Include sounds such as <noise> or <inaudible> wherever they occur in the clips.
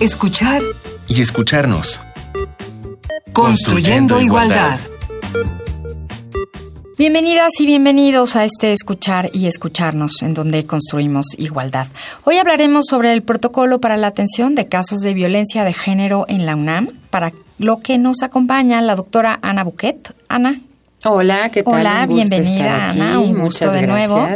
escuchar y escucharnos. Construyendo, igualdad. Bienvenidas y bienvenidos a este Escuchar y Escucharnos, en donde construimos igualdad. Hoy hablaremos sobre el protocolo para la atención de casos de violencia de género en la UNAM, para lo que nos acompaña la doctora Ana Buquet. Ana. Hola, ¿qué tal? Hola, bienvenida Ana, un gusto de nuevo.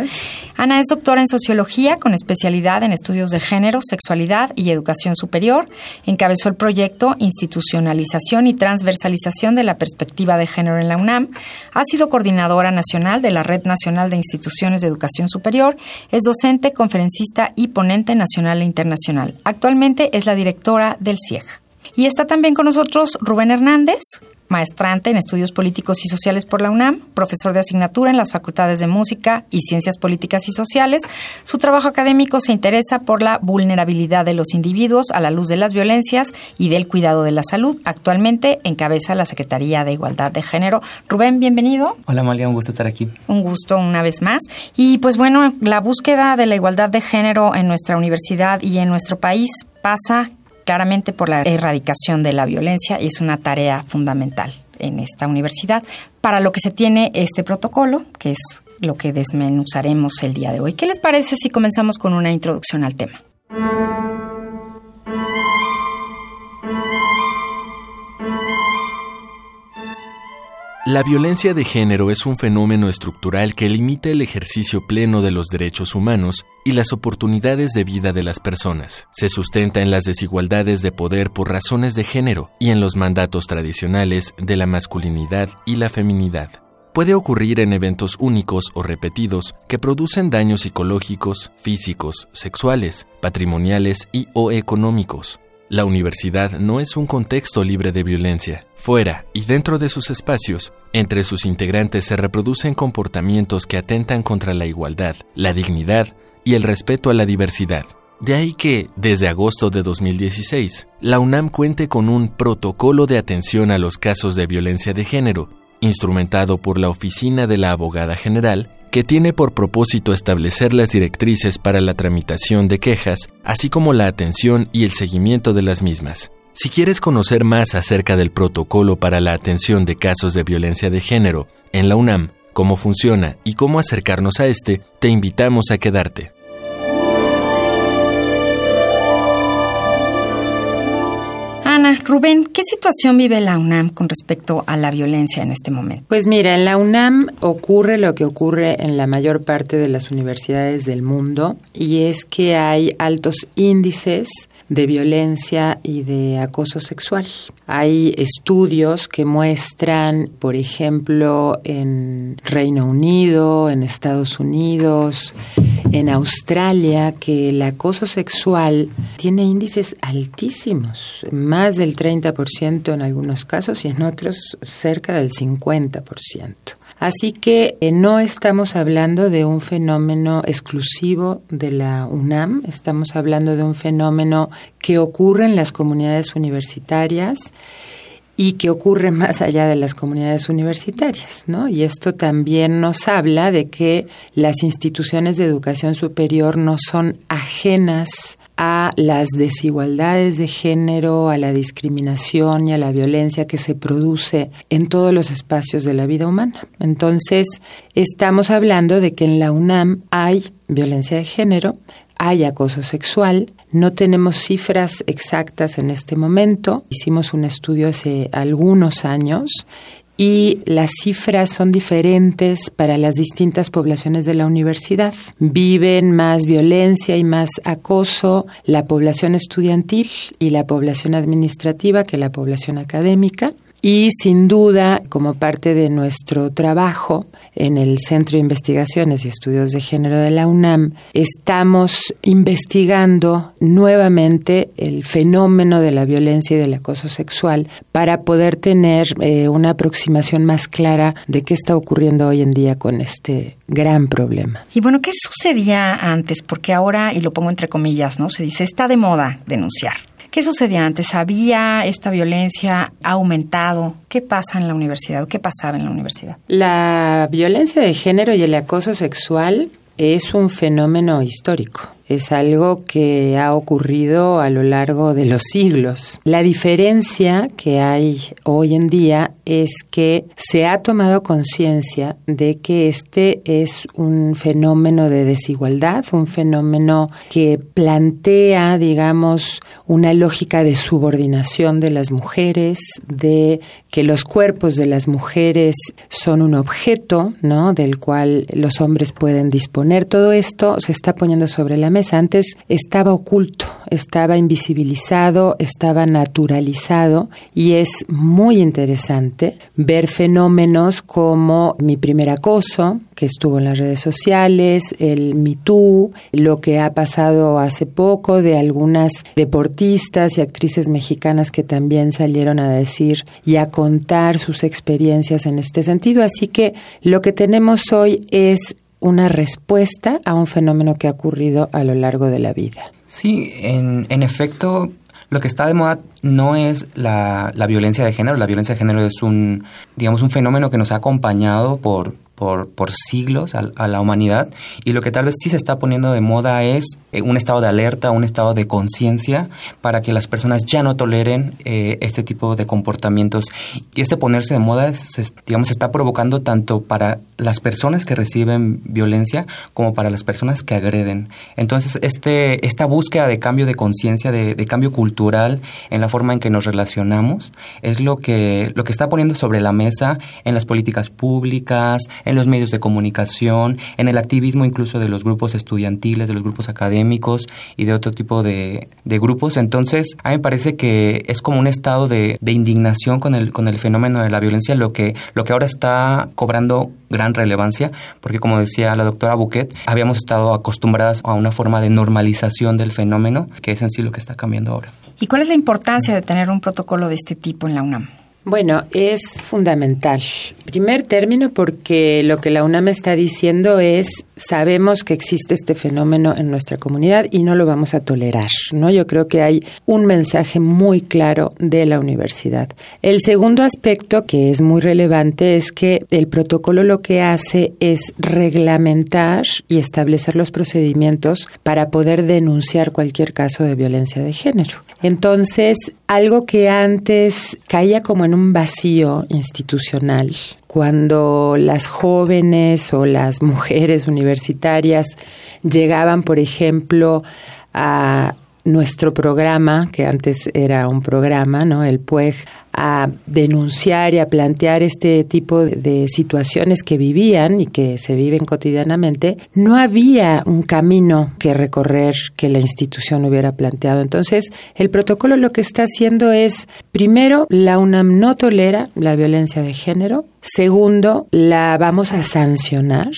Ana es doctora en sociología con especialidad en estudios de género, sexualidad y educación superior. Encabezó el proyecto Institucionalización y Transversalización de la Perspectiva de Género en la UNAM. Ha sido coordinadora nacional de la Red Nacional de Instituciones de Educación Superior. Es docente, conferencista y ponente nacional e internacional. Actualmente es la directora del CIEG. Y está también con nosotros Rubén Hernández, maestrante en estudios políticos y sociales por la UNAM, profesor de asignatura en las facultades de música y ciencias políticas y sociales. Su trabajo académico se interesa por la vulnerabilidad de los individuos a la luz de las violencias y del cuidado de la salud. Actualmente encabeza la Secretaría de Igualdad de Género. Rubén, bienvenido. Hola Malia, un gusto estar aquí. Un gusto una vez más. Y pues bueno, la búsqueda de la igualdad de género en nuestra universidad y en nuestro país pasa claramente por la erradicación de la violencia y es una tarea fundamental en esta universidad para lo que se tiene este protocolo, que es lo que desmenuzaremos el día de hoy. ¿Qué les parece si comenzamos con una introducción al tema? La violencia de género es un fenómeno estructural que limita el ejercicio pleno de los derechos humanos y las oportunidades de vida de las personas. Se sustenta en las desigualdades de poder por razones de género y en los mandatos tradicionales de la masculinidad y la feminidad. Puede ocurrir en eventos únicos o repetidos que producen daños psicológicos, físicos, sexuales, patrimoniales y o económicos. La universidad no es un contexto libre de violencia. Fuera y dentro de sus espacios, entre sus integrantes se reproducen comportamientos que atentan contra la igualdad, la dignidad y el respeto a la diversidad. De ahí que, desde agosto de 2016, la UNAM cuente con un protocolo de atención a los casos de violencia de género, instrumentado por la Oficina de la Abogada General, que tiene por propósito establecer las directrices para la tramitación de quejas, así como la atención y el seguimiento de las mismas. Si quieres conocer más acerca del protocolo para la atención de casos de violencia de género en la UNAM, cómo funciona y cómo acercarnos a este, te invitamos a quedarte. Rubén, ¿qué situación vive la UNAM con respecto a la violencia en este momento? Pues mira, en la UNAM ocurre lo que ocurre en la mayor parte de las universidades del mundo y es que hay altos índices de violencia y de acoso sexual. Hay estudios que muestran, por ejemplo, en Reino Unido, en Estados Unidos, en Australia, que el acoso sexual tiene índices altísimos, más del 30% en algunos casos y en otros cerca del 50%. Así que eh, no estamos hablando de un fenómeno exclusivo de la UNAM, estamos hablando de un fenómeno que ocurre en las comunidades universitarias y que ocurre <laughs> más allá de las comunidades universitarias, ¿no? Y esto también nos habla de que las instituciones de educación superior no son ajenas a las desigualdades de género, a la discriminación y a la violencia que se produce en todos los espacios de la vida humana. Entonces, estamos hablando de que en la UNAM hay violencia de género, hay acoso sexual, no tenemos cifras exactas en este momento. Hicimos un estudio hace algunos años y las cifras son diferentes para las distintas poblaciones de la universidad. Viven más violencia y más acoso la población estudiantil y la población administrativa que la población académica. Y sin duda, como parte de nuestro trabajo en el Centro de Investigaciones y Estudios de Género de la UNAM, estamos investigando nuevamente el fenómeno de la violencia y del acoso sexual para poder tener eh, una aproximación más clara de qué está ocurriendo hoy en día con este gran problema. Y bueno, ¿qué sucedía antes? Porque ahora, y lo pongo entre comillas, ¿no? Se dice, está de moda denunciar. ¿Qué sucedía antes? ¿Había esta violencia aumentado? ¿Qué pasa en la universidad? ¿Qué pasaba en la universidad? La violencia de género y el acoso sexual es un fenómeno histórico. Es algo que ha ocurrido a lo largo de los siglos. La diferencia que hay hoy en día es que se ha tomado conciencia de que este es un fenómeno de desigualdad, un fenómeno que plantea, digamos, una lógica de subordinación de las mujeres, de que los cuerpos de las mujeres son un objeto, ¿no? del cual los hombres pueden disponer. Todo esto se está poniendo sobre la Antes estaba oculto, estaba invisibilizado, estaba naturalizado y es muy interesante ver fenómenos como mi primer acoso, que estuvo en las redes sociales, el Me lo que ha pasado hace poco de algunas deportistas y actrices mexicanas que también salieron a decir y a contar sus experiencias en este sentido. Así que lo que tenemos hoy es una respuesta a un fenómeno que ha ocurrido a lo largo de la vida. Sí, en, en efecto, lo que está de moda no es la, la, violencia de género. La violencia de género es un, digamos, un fenómeno que nos ha acompañado por, por, por siglos a, la humanidad y lo que tal vez sí se está poniendo de moda es eh, un estado de alerta, un estado de conciencia para que las personas ya no toleren eh, este tipo de comportamientos. Y este ponerse de moda, se, digamos, se está provocando tanto para las personas que reciben violencia como para las personas que agreden. Entonces, este, esta búsqueda de cambio de conciencia, de, cambio cultural en la forma en que nos relacionamos, es lo que, lo que está poniendo sobre la mesa en las políticas públicas, los medios de comunicación, en el activismo incluso de los grupos estudiantiles, de los grupos académicos y de otro tipo de, grupos. Entonces, a mí me parece que es como un estado de, indignación con el, con el fenómeno de la violencia, lo que, lo que ahora está cobrando gran relevancia, porque como decía la doctora Bouquet, habíamos estado acostumbradas a una forma de normalización del fenómeno, que es en sí lo que está cambiando ahora. ¿Y cuál es la importancia de tener un protocolo de este tipo en la UNAM? Bueno, es fundamental. Primer término porque lo que la UNAM está diciendo es sabemos que existe este fenómeno en nuestra comunidad y no lo vamos a tolerar, ¿no? Yo creo que hay un mensaje muy claro de la universidad. El segundo aspecto que es muy relevante es que el protocolo lo que hace es reglamentar y establecer los procedimientos para poder denunciar cualquier caso de violencia de género. Entonces, algo que antes caía como en un vacío institucional, cuando las jóvenes o las mujeres universitarias llegaban, por ejemplo, a nuestro programa, que antes era un programa, ¿no? El PUEG, a denunciar y a plantear este tipo de situaciones que vivían y que se viven cotidianamente, no había un camino que recorrer que la institución hubiera planteado. Entonces, el protocolo lo que está haciendo es, primero, la UNAM no tolera la violencia de género, segundo, la vamos a sancionar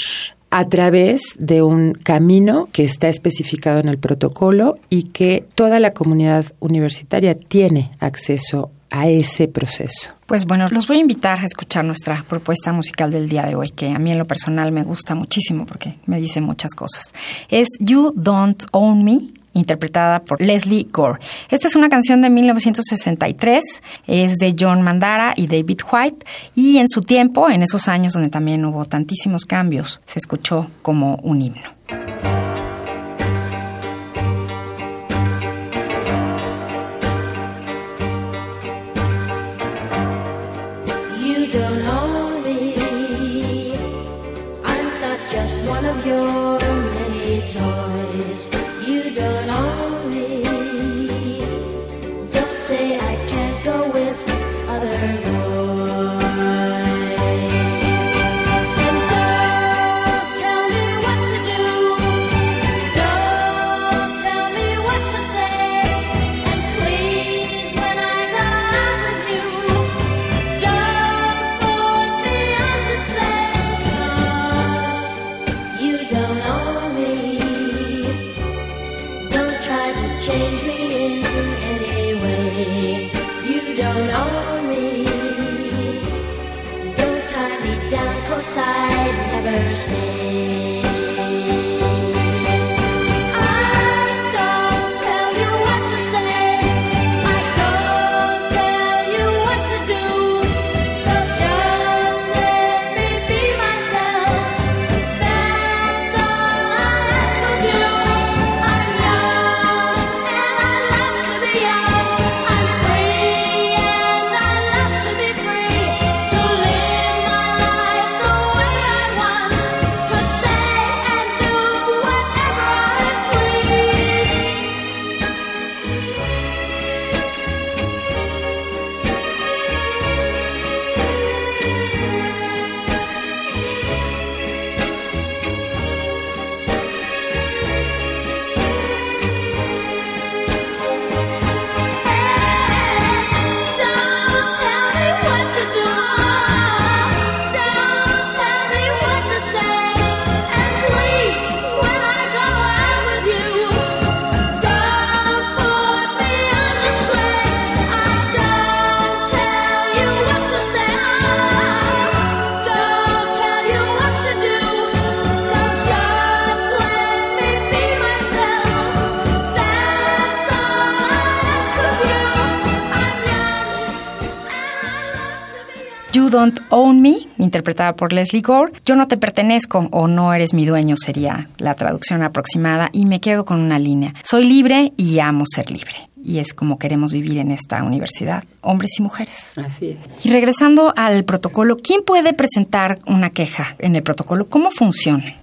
a través de un camino que está especificado en el protocolo y que toda la comunidad universitaria tiene acceso a ese proceso. Pues bueno, los voy a invitar a escuchar nuestra propuesta musical del día de hoy, que a mí en lo personal me gusta muchísimo porque me dice muchas cosas. Es You Don't Own Me interpretada por Leslie Gore. Esta es una canción de 1963, es de John Mandara y David White, y en su tiempo, en esos años donde también hubo tantísimos cambios, se escuchó como un himno. I'd never say. Don't Own Me, interpretada por Leslie Gore. Yo no te pertenezco o no eres mi dueño sería la traducción aproximada y me quedo con una línea. Soy libre y amo ser libre y es como queremos vivir en esta universidad, hombres y mujeres. Así es. Y regresando al protocolo, ¿quién puede presentar una queja en el protocolo? ¿Cómo funciona?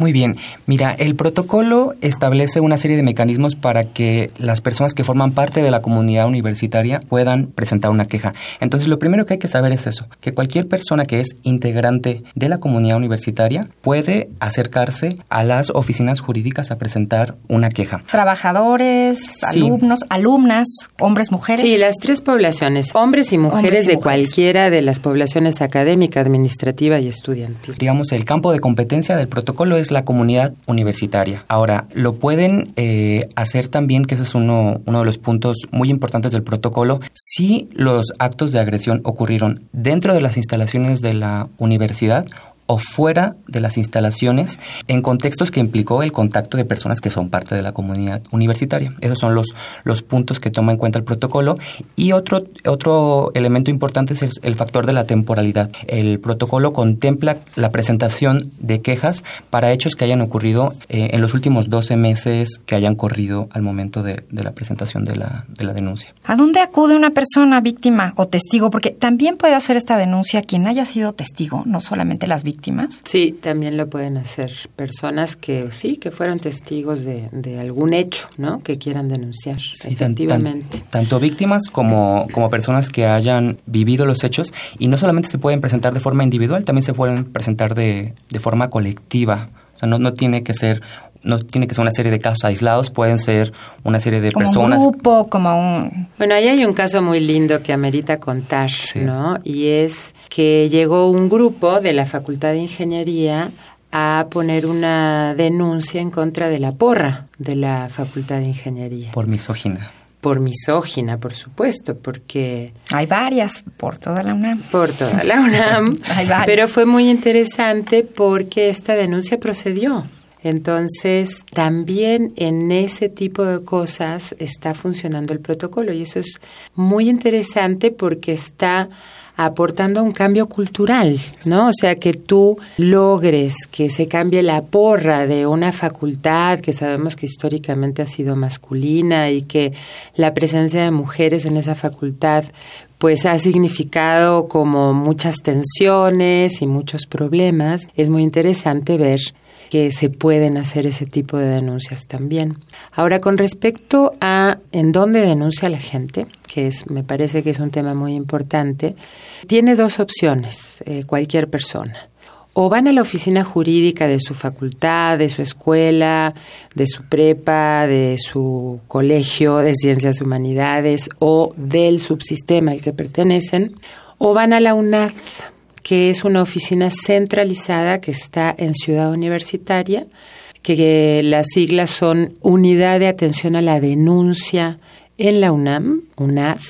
Muy bien. Mira, el protocolo establece una serie de mecanismos para que las personas que forman parte de la comunidad universitaria puedan presentar una queja. Entonces, lo primero que hay que saber es eso, que cualquier persona que es integrante de la comunidad universitaria puede acercarse a las oficinas jurídicas a presentar una queja. Trabajadores, alumnos, alumnas, hombres, mujeres. Sí, las tres poblaciones, hombres y mujeres de cualquiera de las poblaciones académica, administrativa y estudiantil. Digamos, el campo de competencia del protocolo es la comunidad universitaria. Ahora, lo pueden eh, hacer también, que ese es uno, uno de los puntos muy importantes del protocolo, si los actos de agresión ocurrieron dentro de las instalaciones de la universidad o fuera de las instalaciones en contextos que implicó el contacto de personas que son parte de la comunidad universitaria. Esos son los, los puntos que toma en cuenta el protocolo. Y otro, otro elemento importante es el, factor de la temporalidad. El protocolo contempla la presentación de quejas para hechos que hayan ocurrido eh, en los últimos 12 meses que hayan corrido al momento de, la presentación de la, de la denuncia. ¿A dónde acude una persona víctima o testigo? Porque también puede hacer esta denuncia quien haya sido testigo, no solamente las víctimas Sí, también lo pueden hacer personas que sí, que fueron testigos de, algún hecho, ¿no? Que quieran denunciar, sí, efectivamente. tanto víctimas como, como personas que hayan vivido los hechos y no solamente se pueden presentar de forma individual, también se pueden presentar de, de forma colectiva. O sea, no, no tiene que ser no tiene que ser una serie de casos aislados, pueden ser una serie de personas. Como un grupo, como un... Bueno, ahí hay un caso muy lindo que amerita contar, ¿no? Y es que llegó un grupo de la Facultad de Ingeniería a poner una denuncia en contra de la porra de la Facultad de Ingeniería. Por misógina. Por misógina, por supuesto, porque... Hay varias por toda la UNAM. Por toda la UNAM. <laughs> Hay varias. Pero fue muy interesante porque esta denuncia procedió. Entonces, también en ese tipo de cosas está funcionando el protocolo y eso es muy interesante porque está aportando un cambio cultural, ¿no? O sea, que tú logres que se cambie la porra de una facultad que sabemos que históricamente ha sido masculina y que la presencia de mujeres en esa facultad pues ha significado como muchas tensiones y muchos problemas. Es muy interesante ver que se pueden hacer ese tipo de denuncias también. Ahora, con respecto a en dónde denuncia la gente, que es, me parece que es un tema muy importante, tiene dos opciones eh, cualquier persona. O van a la oficina jurídica de su facultad, de su escuela, de su prepa, de su colegio de ciencias humanidades o del subsistema al que pertenecen, o van a la UNAD, que es una oficina centralizada que está en Ciudad Universitaria, que las siglas son Unidad de Atención a la Denuncia en la UNAM, UNAD.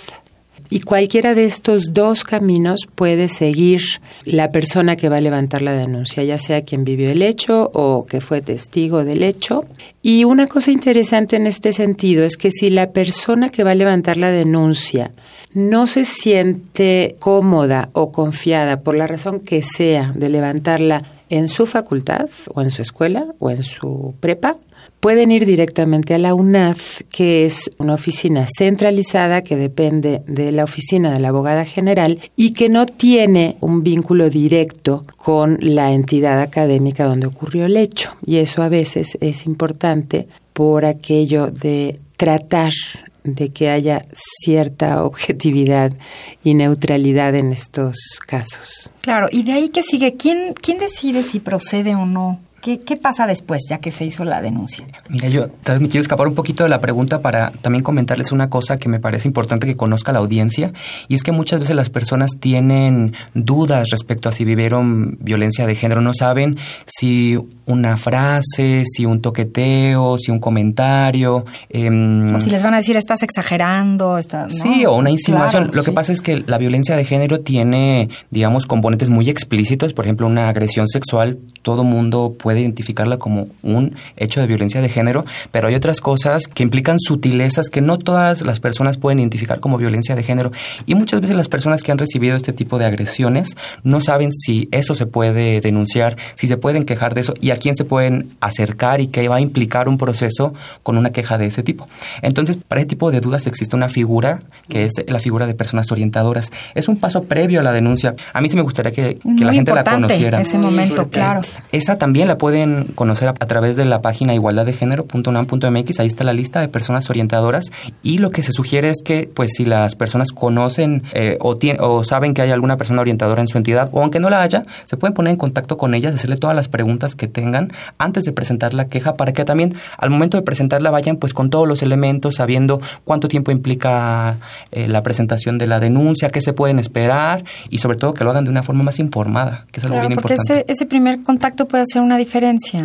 Y cualquiera de estos dos caminos puede seguir la persona que va a levantar la denuncia, ya sea quien vivió el hecho o que fue testigo del hecho. Y una cosa interesante en este sentido es que si la persona que va a levantar la denuncia no se siente cómoda o confiada por la razón que sea de levantarla en su facultad o en su escuela o en su prepa, pueden ir directamente a la UNAD, que es una oficina centralizada que depende de la oficina de la abogada general y que no tiene un vínculo directo con la entidad académica donde ocurrió el hecho. Y eso a veces es importante por aquello de tratar de que haya cierta objetividad y neutralidad en estos casos. Claro, y de ahí que sigue, ¿quién, quién decide si procede o no ¿Qué, pasa después, ya que se hizo la denuncia? Mira, yo tal vez me quiero escapar un poquito de la pregunta para también comentarles una cosa que me parece importante que conozca la audiencia, y es que muchas veces las personas tienen dudas respecto a si vivieron violencia de género, no saben si una frase, si un toqueteo, si un comentario. Em, o si les van a decir, estás exagerando. Sí, o una insinuación. Lo que pasa es que la violencia de género tiene, digamos, componentes muy explícitos. Por ejemplo, una agresión sexual, todo mundo puede puede identificarla como un hecho de violencia de género, pero hay otras cosas que implican sutilezas que no todas las personas pueden identificar como violencia de género. Y muchas veces las personas que han recibido este tipo de agresiones no saben si eso se puede denunciar, si se pueden quejar de eso y a quién se pueden acercar y qué va a implicar un proceso con una queja de ese tipo. Entonces, para ese tipo de dudas existe una figura que es la figura de personas orientadoras. Es un paso previo a la denuncia. A mí sí me gustaría que, la gente la conociera. Ese momento, claro. Esa también la pueden conocer a, través de la página igualdaddegénero.unam.mx. Ahí está la lista de personas orientadoras y lo que se sugiere es que, pues, si las personas conocen eh, o, o saben que hay alguna persona orientadora en su entidad o aunque no la haya, se pueden poner en contacto con ellas, hacerle todas las preguntas que tengan antes de presentar la queja para que también al momento de presentarla vayan pues con todos los elementos, sabiendo cuánto tiempo implica eh, la presentación de la denuncia, qué se pueden esperar y sobre todo que lo hagan de una forma más informada, que es algo bien porque importante. Ese, ese primer contacto puede hacer una diferencia,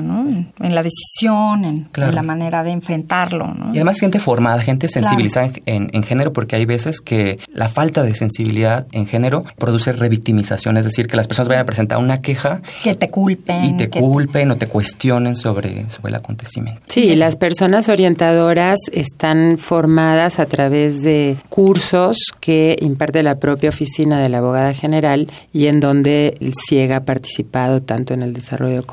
¿no? En, la decisión, en, la manera de enfrentarlo, ¿no? Y además gente formada, gente sensibilizada en, en, género, porque hay veces que la falta de sensibilidad en género produce revictimización, es decir, que las personas vayan a presentar una queja. Que te culpen. Y te culpen o te cuestionen sobre, sobre el acontecimiento. Sí, las personas orientadoras están formadas a través de cursos que imparte la propia oficina de la abogada general y en donde el CIEG ha participado tanto en el desarrollo de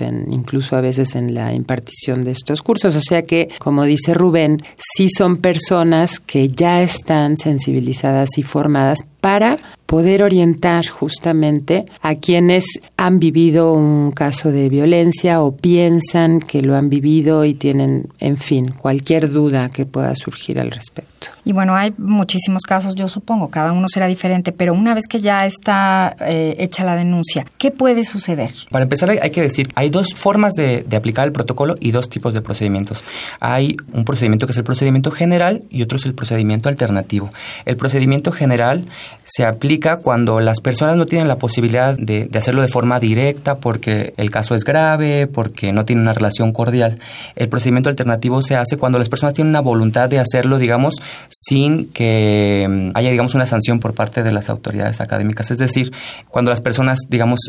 en, incluso a veces en la impartición de estos cursos. O sea que, como dice Rubén, sí son personas que ya están sensibilizadas y formadas para poder orientar justamente a quienes han vivido un caso de violencia o piensan que lo han vivido y tienen, en fin, cualquier duda que pueda surgir al respecto. Y bueno, hay muchísimos casos, yo supongo, cada uno será diferente, pero una vez que ya está eh, hecha la denuncia, ¿qué puede suceder? Para empezar, hay, que decir, hay dos formas de, aplicar el protocolo y dos tipos de procedimientos. Hay un procedimiento que es el procedimiento general y otro es el procedimiento alternativo. El procedimiento general se aplica cuando las personas no tienen la posibilidad de, de hacerlo de forma directa porque el caso es grave, porque no tienen una relación cordial. El procedimiento alternativo se hace cuando las personas tienen una voluntad de hacerlo, digamos, sin que mm, haya, digamos, una sanción por parte de las autoridades académicas. Es decir, cuando las personas, digamos,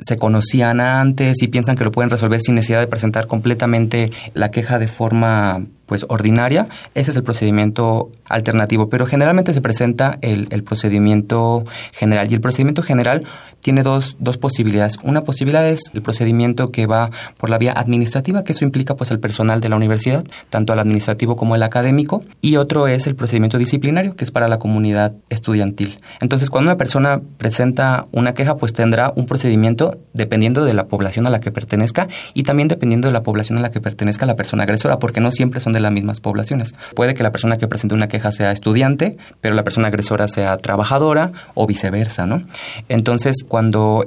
se conocían antes y piensan que lo pueden resolver sin necesidad de presentar completamente la queja de forma pues ordinaria, ese es el procedimiento alternativo, pero generalmente se presenta el, el procedimiento general. Y el procedimiento general tiene dos, dos posibilidades. Una posibilidad es el procedimiento que va por la vía administrativa, que eso implica pues el personal de la universidad, tanto el administrativo como el académico, y otro es el procedimiento disciplinario, que es para la comunidad estudiantil. Entonces, cuando una persona presenta una queja, pues tendrá un procedimiento dependiendo de la población a la que pertenezca y también dependiendo de la población a la que pertenezca la persona agresora, porque no siempre son de las mismas poblaciones. Puede que la persona que presente una queja sea estudiante, pero la persona agresora sea trabajadora o viceversa, ¿no? Entonces, cuando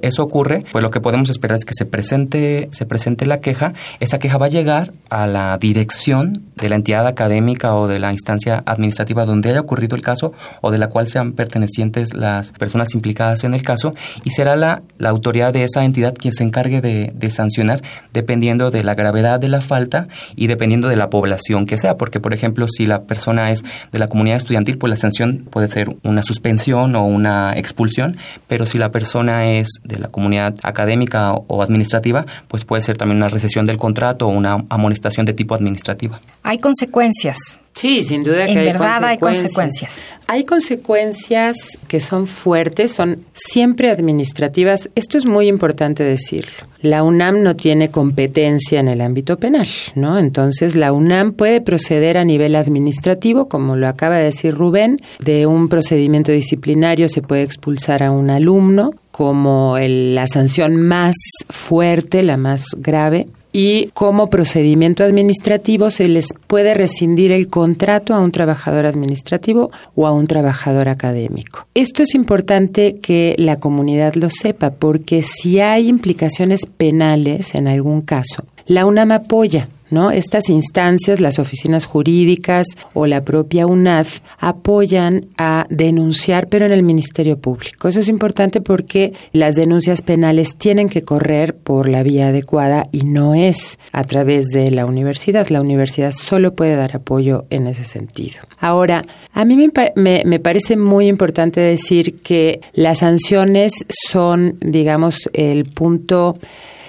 eso ocurre, pues lo que podemos esperar es que se presente, se presente la queja. Esta queja va a llegar a la dirección de la entidad académica o de la instancia administrativa donde haya ocurrido el caso o de la cual sean pertenecientes las personas implicadas en el caso y será la, la autoridad de esa entidad quien se encargue de, de sancionar dependiendo de la gravedad de la falta y dependiendo de la población que sea, porque por ejemplo si la persona es de la comunidad estudiantil, pues la sanción puede ser una suspensión o una expulsión, pero si la persona es de la comunidad académica o administrativa, pues puede ser también una recesión del contrato o una amonestación de tipo administrativa. Hay consecuencias. Sí, sin duda que en hay verdad hay consecuencias. Hay consecuencias que son fuertes, son siempre administrativas. Esto es muy importante decirlo. La UNAM no tiene competencia en el ámbito penal, ¿no? Entonces la UNAM puede proceder a nivel administrativo, como lo acaba de decir Rubén, de un procedimiento disciplinario se puede expulsar a un alumno como la sanción más fuerte, la más grave, y como procedimiento administrativo se les puede rescindir el contrato a un trabajador administrativo o a un trabajador académico. Esto es importante que la comunidad lo sepa porque si hay implicaciones penales en algún caso, la UNAM apoya ¿no? Estas instancias, las oficinas jurídicas o la propia UNAD apoyan a denunciar, pero en el Ministerio Público. Eso es importante porque las denuncias penales tienen que correr por la vía adecuada y no es a través de la universidad. La universidad solo puede dar apoyo en ese sentido. Ahora, a mí me, me, me parece muy importante decir que las sanciones son, digamos, el punto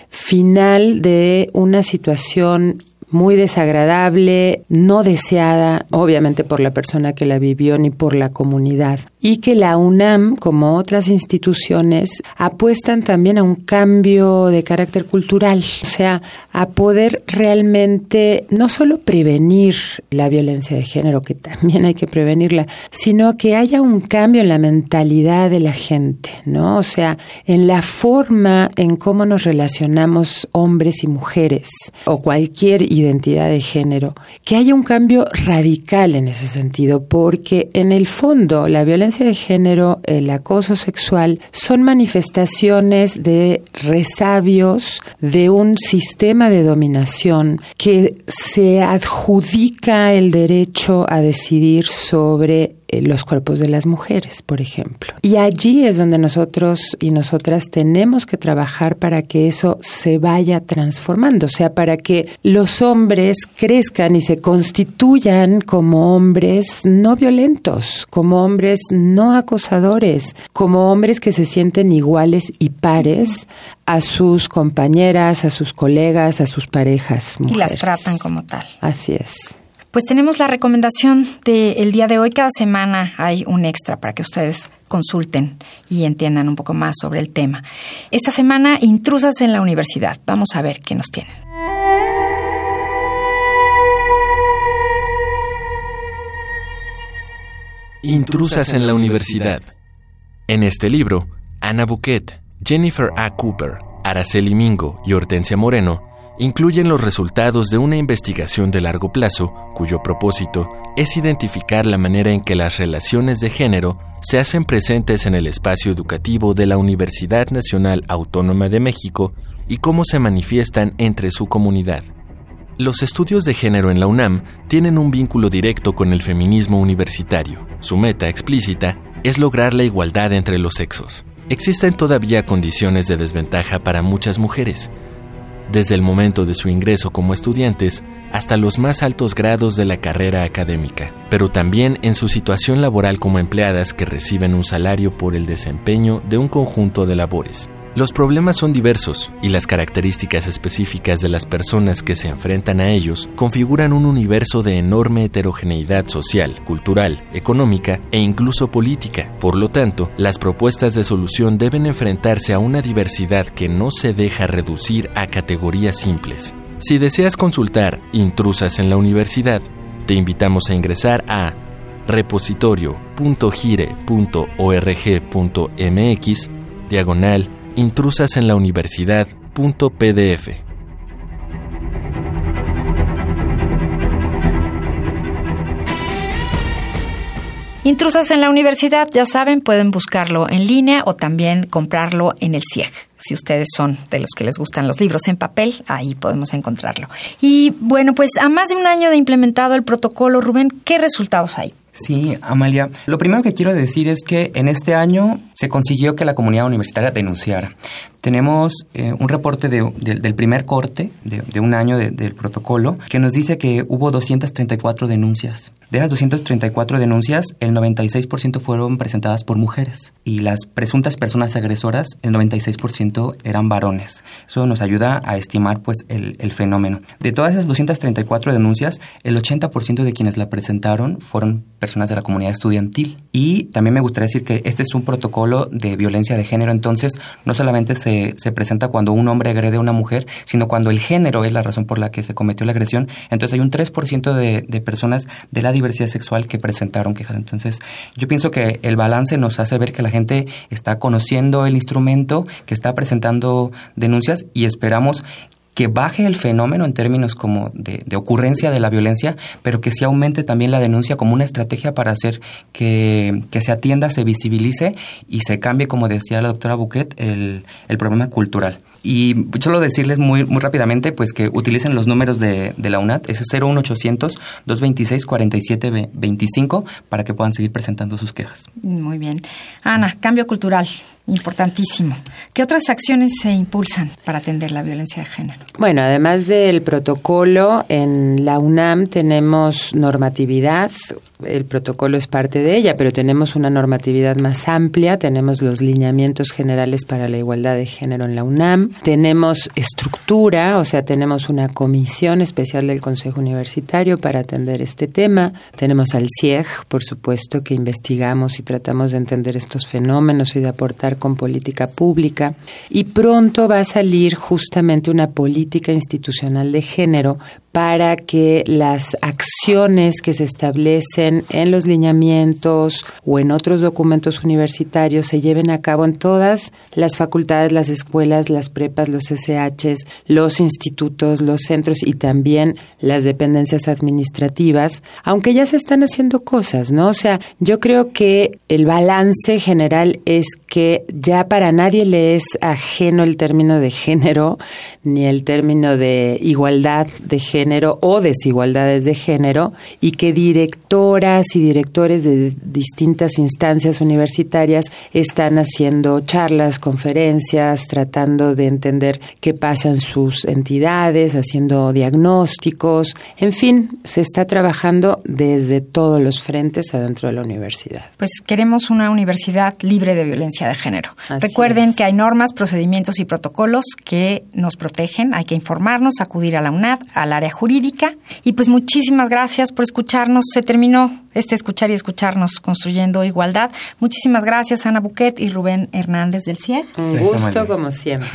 final de una situación muy desagradable, no deseada, obviamente por la persona que la vivió ni por la comunidad. Y que la UNAM, como otras instituciones, apuestan también a un cambio de carácter cultural, o sea, a poder realmente no solo prevenir la violencia de género, que también hay que prevenirla, sino que haya un cambio en la mentalidad de la gente, ¿no? O sea, en la forma en cómo nos relacionamos hombres y mujeres o cualquier identidad de género, que haya un cambio radical en ese sentido, porque en el fondo la violencia de género, el acoso sexual, son manifestaciones de resabios de un sistema de dominación que se adjudica el derecho a decidir sobre los cuerpos de las mujeres, por ejemplo. Y allí es donde nosotros y nosotras tenemos que trabajar para que eso se vaya transformando, o sea, para que los hombres crezcan y se constituyan como hombres no violentos, como hombres no acosadores, como hombres que se sienten iguales y pares a sus compañeras, a sus colegas, a sus parejas. Y las tratan como tal. Así es. Pues tenemos la recomendación del día de hoy. Cada semana hay un extra para que ustedes consulten y entiendan un poco más sobre el tema. Esta semana, intrusas en la universidad. Vamos a ver qué nos tienen. Intrusas en la universidad. En este libro, Ana Bouquet, Jennifer A. Cooper, Araceli Mingo y Hortensia Moreno incluyen los resultados de una investigación de largo plazo, cuyo propósito es identificar la manera en que las relaciones de género se hacen presentes en el espacio educativo de la Universidad Nacional Autónoma de México y cómo se manifiestan entre su comunidad. Los estudios de género en la UNAM tienen un vínculo directo con el feminismo universitario. Su meta explícita es lograr la igualdad entre los sexos. Existen todavía condiciones de desventaja para muchas mujeres, desde el momento de su ingreso como estudiantes hasta los más altos grados de la carrera académica, pero también en su situación laboral como empleadas que reciben un salario por el desempeño de un conjunto de labores. Los problemas son diversos y las características específicas de las personas que se enfrentan a ellos configuran un universo de enorme heterogeneidad social, cultural, económica e incluso política. Por lo tanto, las propuestas de solución deben enfrentarse a una diversidad que no se deja reducir a categorías simples. Si deseas consultar Intrusas en la Universidad, te invitamos a ingresar a repositorio.gire.org.mx diagonal intrusas en la universidad.pdf. Intrusas en la universidad, ya saben, pueden buscarlo en línea o también comprarlo en el CIEG. Si ustedes son de los que les gustan los libros en papel, ahí podemos encontrarlo. Y bueno, pues a más de un año de implementado el protocolo, Rubén, ¿qué resultados hay? Sí, Amalia. Lo primero que quiero decir es que en este año se consiguió que la comunidad universitaria denunciara. Tenemos eh, un reporte del primer corte de, un año del protocolo que nos dice que hubo 234 denuncias. De esas 234 denuncias, el 96% fueron presentadas por mujeres y las presuntas personas agresoras, el 96% eran varones. Eso nos ayuda a estimar pues el, el fenómeno. De todas esas 234 denuncias, el 80% de quienes la presentaron fueron personas de la comunidad estudiantil. Y también me gustaría decir que este es un protocolo de violencia de género, entonces no solamente se, se presenta cuando un hombre agrede a una mujer, sino cuando el género es la razón por la que se cometió la agresión. Entonces hay un 3% de, de personas de la diversidad sexual que presentaron quejas. Entonces yo pienso que el balance nos hace ver que la gente está conociendo el instrumento, que está presentando denuncias y esperamos que baje el fenómeno en términos como de, ocurrencia de la violencia, pero que sí aumente también la denuncia como una estrategia para hacer que, se atienda, se visibilice y se cambie, como decía la doctora Bouquet, el, el problema cultural. Y solo decirles muy, muy rápidamente pues que utilicen los números de, de la UNAT, ese 01800 226 4725 para que puedan seguir presentando sus quejas. Muy bien. Ana, cambio cultural, importantísimo. ¿Qué otras acciones se impulsan para atender la violencia de género? Bueno, además del protocolo, en la UNAM tenemos normatividad, el protocolo es parte de ella, pero tenemos una normatividad más amplia, tenemos los lineamientos generales para la igualdad de género en la UNAM, tenemos estructura, o sea, tenemos una comisión especial del Consejo Universitario para atender este tema. Tenemos al CIEG, por supuesto, que investigamos y tratamos de entender estos fenómenos y de aportar con política pública. Y pronto va a salir justamente una política institucional de género para que las acciones que se establecen en los lineamientos o en otros documentos universitarios se lleven a cabo en todas las facultades, las escuelas, las prepas, los SHs, los institutos, los centros y también las dependencias administrativas, aunque ya se están haciendo cosas, ¿no? O sea, yo creo que el balance general es que ya para nadie le es ajeno el término de género ni el término de igualdad de género género o desigualdades de género y que directoras y directores de distintas instancias universitarias están haciendo charlas, conferencias, tratando de entender qué pasa en sus entidades, haciendo diagnósticos, en fin, se está trabajando desde todos los frentes adentro de la universidad. Pues queremos una universidad libre de violencia de género. Recuerden que hay normas, procedimientos y protocolos que nos protegen, hay que informarnos, acudir a la UNAD, al área jurídica. Y pues muchísimas gracias por escucharnos. Se terminó este escuchar y escucharnos construyendo igualdad. Muchísimas gracias Ana Buquet y Rubén Hernández del CIEG. Un gusto como siempre.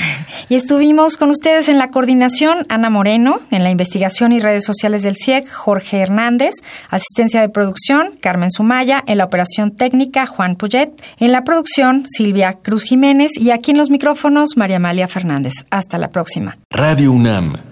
<laughs> y estuvimos con ustedes en la coordinación Ana Moreno, en la investigación y redes sociales del CIEG Jorge Hernández, asistencia de producción Carmen Sumaya, en la operación técnica Juan Puget, en la producción Silvia Cruz Jiménez y aquí en los micrófonos María Amalia Fernández. Hasta la próxima. Radio UNAM